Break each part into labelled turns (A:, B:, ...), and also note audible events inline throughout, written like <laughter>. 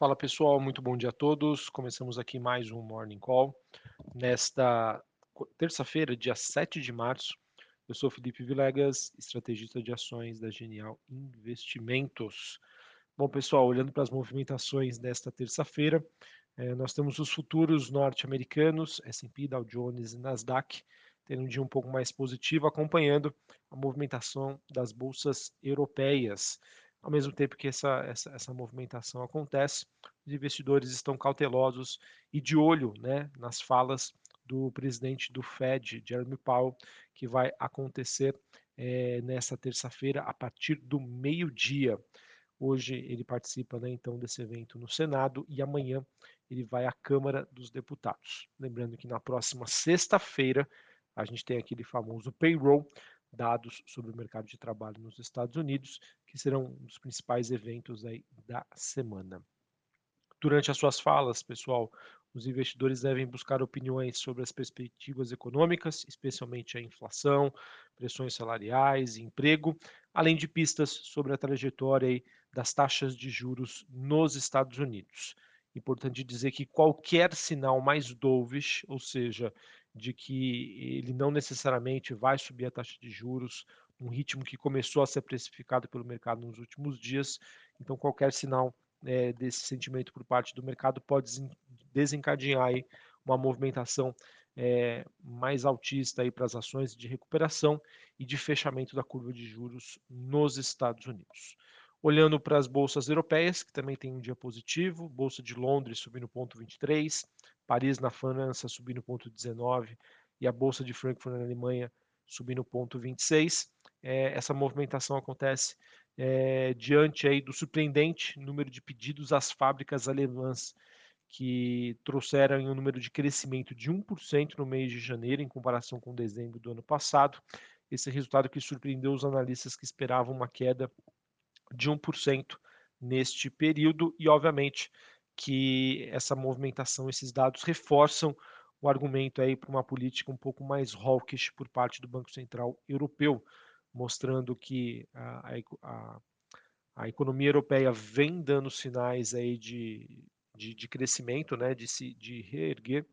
A: Fala pessoal, muito bom dia a todos. Começamos aqui mais um Morning Call. Nesta terça-feira, dia 7 de março, eu sou Felipe Vilegas, estrategista de ações da Genial Investimentos. Bom pessoal, olhando para as movimentações desta terça-feira, eh, nós temos os futuros norte-americanos, S&P, Dow Jones e Nasdaq, tendo um dia um pouco mais positivo, acompanhando a movimentação das bolsas europeias. Ao mesmo tempo que essa, essa, essa movimentação acontece, os investidores estão cautelosos e de olho né, nas falas do presidente do Fed, Jeremy Powell, que vai acontecer é, nessa terça-feira a partir do meio-dia. Hoje ele participa né, então desse evento no Senado e amanhã ele vai à Câmara dos Deputados. Lembrando que na próxima sexta-feira a gente tem aquele famoso payroll, dados sobre o mercado de trabalho nos Estados Unidos, que serão um dos principais eventos aí da semana. Durante as suas falas, pessoal, os investidores devem buscar opiniões sobre as perspectivas econômicas, especialmente a inflação, pressões salariais, emprego, além de pistas sobre a trajetória das taxas de juros nos Estados Unidos. Importante dizer que qualquer sinal mais dovish, ou seja, de que ele não necessariamente vai subir a taxa de juros, um ritmo que começou a ser precificado pelo mercado nos últimos dias. Então, qualquer sinal é, desse sentimento por parte do mercado pode desencadear aí uma movimentação é, mais altista para as ações de recuperação e de fechamento da curva de juros nos Estados Unidos. Olhando para as bolsas europeias, que também tem um dia positivo, Bolsa de Londres subindo 0,23, Paris na França subindo 0,19 e a Bolsa de Frankfurt na Alemanha subindo 0,26. É, essa movimentação acontece é, diante aí do surpreendente número de pedidos às fábricas alemãs, que trouxeram um número de crescimento de 1% no mês de janeiro, em comparação com dezembro do ano passado. Esse resultado que surpreendeu os analistas que esperavam uma queda de 1% neste período, e obviamente que essa movimentação, esses dados reforçam o argumento aí para uma política um pouco mais hawkish por parte do Banco Central Europeu, mostrando que a, a, a economia europeia vem dando sinais aí de, de, de crescimento, né, de se de reerguer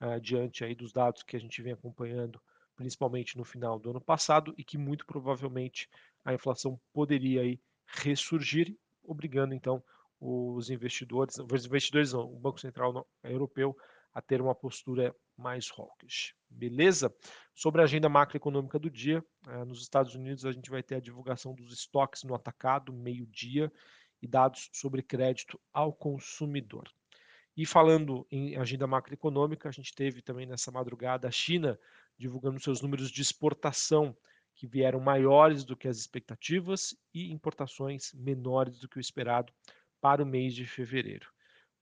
A: uh, diante aí dos dados que a gente vem acompanhando, principalmente no final do ano passado, e que muito provavelmente a inflação poderia aí ressurgir, obrigando então os investidores, os investidores não, o Banco Central Europeu a ter uma postura mais hawkish. Beleza? Sobre a agenda macroeconômica do dia, eh, nos Estados Unidos a gente vai ter a divulgação dos estoques no atacado, meio-dia, e dados sobre crédito ao consumidor. E falando em agenda macroeconômica, a gente teve também nessa madrugada a China divulgando seus números de exportação, que vieram maiores do que as expectativas e importações menores do que o esperado para o mês de fevereiro.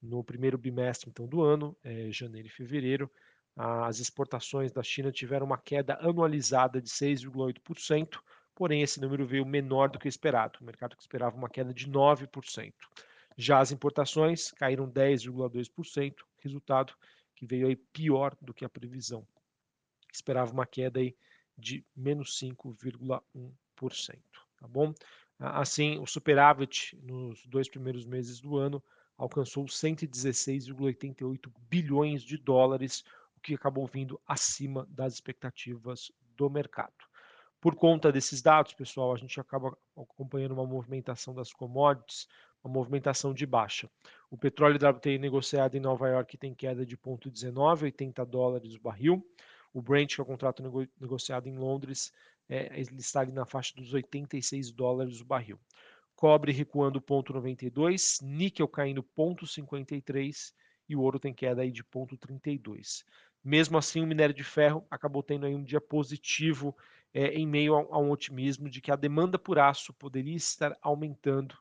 A: No primeiro bimestre então do ano, é, janeiro e fevereiro, as exportações da China tiveram uma queda anualizada de 6,8%, porém esse número veio menor do que o esperado. O mercado esperava uma queda de 9%. Já as importações caíram 10,2%, resultado que veio aí pior do que a previsão. Esperava uma queda aí de menos 5,1%, tá bom? Assim, o superávit nos dois primeiros meses do ano alcançou 116,88 bilhões de dólares, o que acabou vindo acima das expectativas do mercado. Por conta desses dados, pessoal, a gente acaba acompanhando uma movimentação das commodities, uma movimentação de baixa. O petróleo WTI negociado em Nova York tem queda de 0,19, 80 dólares o barril. O Brent, que é o contrato nego negociado em Londres, é, ele está ali na faixa dos 86 dólares o barril. Cobre recuando 0,92, níquel caindo 0,53 e o ouro tem queda aí de 0,32. Mesmo assim, o minério de ferro acabou tendo aí um dia positivo é, em meio a, a, um otimismo de que a demanda por aço poderia estar aumentando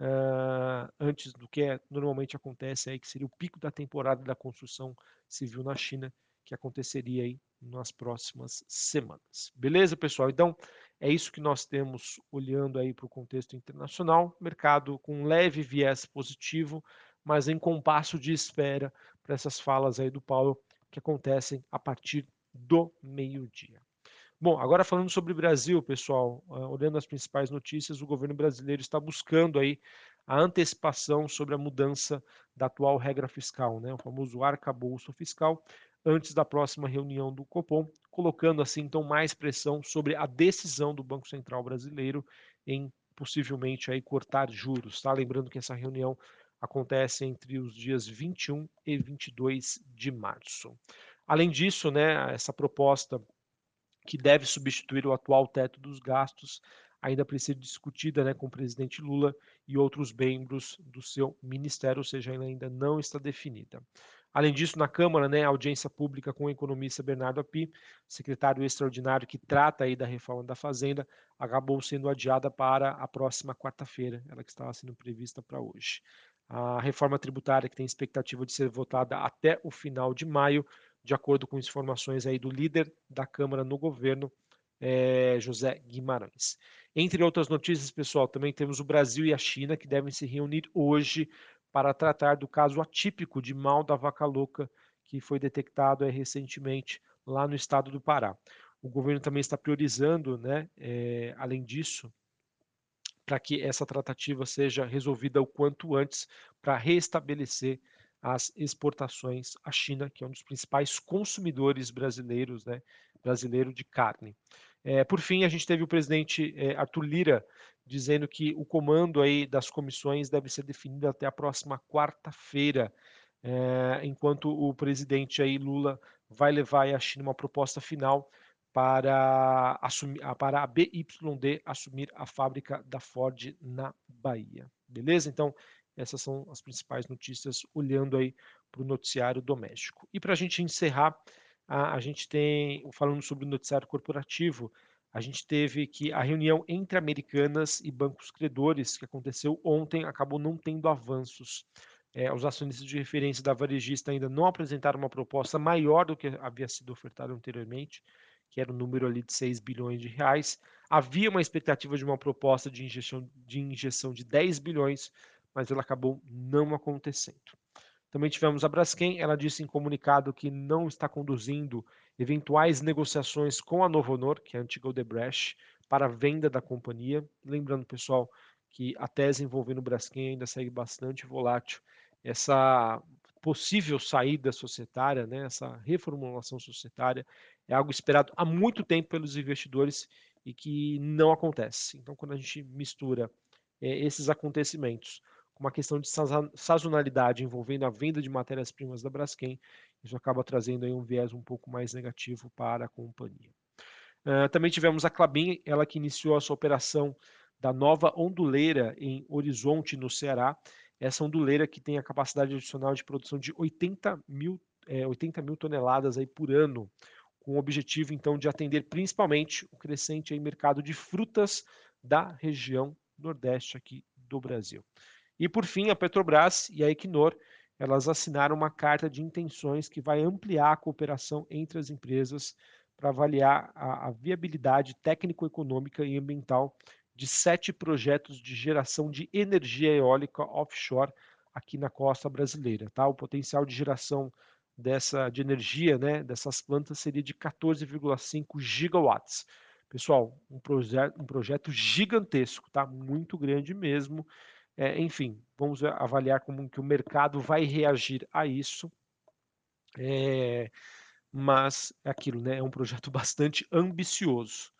A: uh, antes do que é, normalmente acontece aí, que seria o pico da temporada da construção civil na China, que aconteceria aí nas próximas semanas. Beleza, pessoal? Então, é isso que nós temos olhando aí para o contexto internacional, mercado com leve viés positivo, mas em compasso de espera para essas falas aí do Paulo que acontecem a partir do meio-dia. Bom, agora falando sobre o Brasil, pessoal, uh, olhando as principais notícias, o governo brasileiro está buscando aí a antecipação sobre a mudança da atual regra fiscal, né, o famoso arcabouço fiscal, antes da próxima reunião do Copom, colocando assim então mais pressão sobre a decisão do Banco Central brasileiro em possivelmente aí cortar juros, tá? Lembrando que essa reunião acontece entre os dias 21 e 22 de março. Além disso, né, essa proposta que deve substituir o atual teto dos gastos ainda precisa ser discutida né, com o presidente Lula e outros membros do seu ministério, ou seja, ainda não está definida. Além disso, na Câmara, né, audiência pública com o economista Bernardo Api, secretário extraordinário que trata aí da reforma da Fazenda, acabou sendo adiada para a próxima quarta-feira, ela que estava sendo prevista para hoje. A reforma tributária, que tem expectativa de ser votada até o final de maio, de acordo com informações aí do líder da Câmara no governo, é, José Guimarães. Entre outras notícias, pessoal, também temos o Brasil e a China que devem se reunir hoje para tratar do caso atípico de mal da vaca louca que foi detectado é, recentemente lá no estado do Pará. O governo também está priorizando, né, é, além disso, para que essa tratativa seja resolvida o quanto antes para restabelecer as exportações à China, que é um dos principais consumidores brasileiros, né, brasileiro de carne. É, por fim, a gente teve o presidente é, Arthur Lira dizendo que o comando aí das comissões deve ser definido até a próxima quarta-feira, é, enquanto o presidente aí Lula vai levar a China uma proposta final para, assumir, para a BYD assumir a fábrica da Ford na Bahia. Beleza? Então, essas são as principais notícias olhando aí para o noticiário doméstico. E para a gente encerrar, a, a gente tem, falando sobre o noticiário corporativo, a gente teve que a reunião entre Americanas e bancos credores que aconteceu ontem acabou não tendo avanços. É, os acionistas de referência da varejista ainda não apresentaram uma proposta maior do que havia sido ofertado anteriormente, que era o um número ali de 6 bilhões de reais. Havia uma expectativa de uma proposta de injeção de, injeção de 10 bilhões, mas ela acabou não acontecendo. Também tivemos a Braskem, ela disse em comunicado que não está conduzindo eventuais negociações com a Novo Honor, que é a antiga Odebrecht, para a venda da companhia. Lembrando, pessoal, que a tese envolvendo o Braskem ainda segue bastante volátil. Essa possível saída societária, né, essa reformulação societária, é algo esperado há muito tempo pelos investidores e que não acontece. Então, quando a gente mistura é, esses acontecimentos com uma questão de sazonalidade envolvendo a venda de matérias-primas da Braskem, isso acaba trazendo aí um viés um pouco mais negativo para a companhia. Uh, também tivemos a Clabin, ela que iniciou a sua operação da nova onduleira em Horizonte, no Ceará. Essa onduleira que tem a capacidade adicional de produção de 80 mil, é, 80 mil toneladas aí por ano, com o objetivo então de atender principalmente o crescente aí, mercado de frutas da região nordeste aqui do Brasil. E por fim, a Petrobras e a Equinor, elas assinaram uma carta de intenções que vai ampliar a cooperação entre as empresas para avaliar a, a viabilidade técnico-econômica e ambiental de sete projetos de geração de energia eólica offshore aqui na costa brasileira. Tá? O potencial de geração dessa de energia, né, dessas plantas seria de 14,5 gigawatts. Pessoal, um, proje um projeto gigantesco, tá? Muito grande mesmo. É, enfim, vamos avaliar como que o mercado vai reagir a isso. É, mas é aquilo, né? É um projeto <laughs> bastante ambicioso.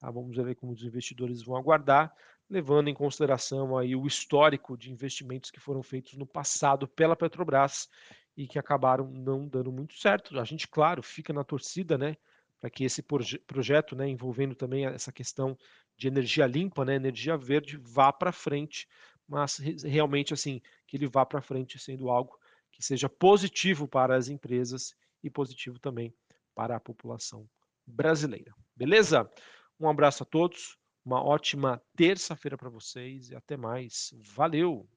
A: Tá? Vamos ver como os investidores vão aguardar, levando em consideração aí o histórico de investimentos que foram feitos no passado pela Petrobras e que acabaram não dando muito certo. A gente, claro, fica na torcida, né? Para que esse proje projeto, né, envolvendo também essa questão de energia limpa, né, energia verde, vá para frente, mas realmente assim que ele vá para frente sendo algo que seja positivo para as empresas e positivo também para a população brasileira. Beleza? Um abraço a todos, uma ótima terça-feira para vocês e até mais. Valeu!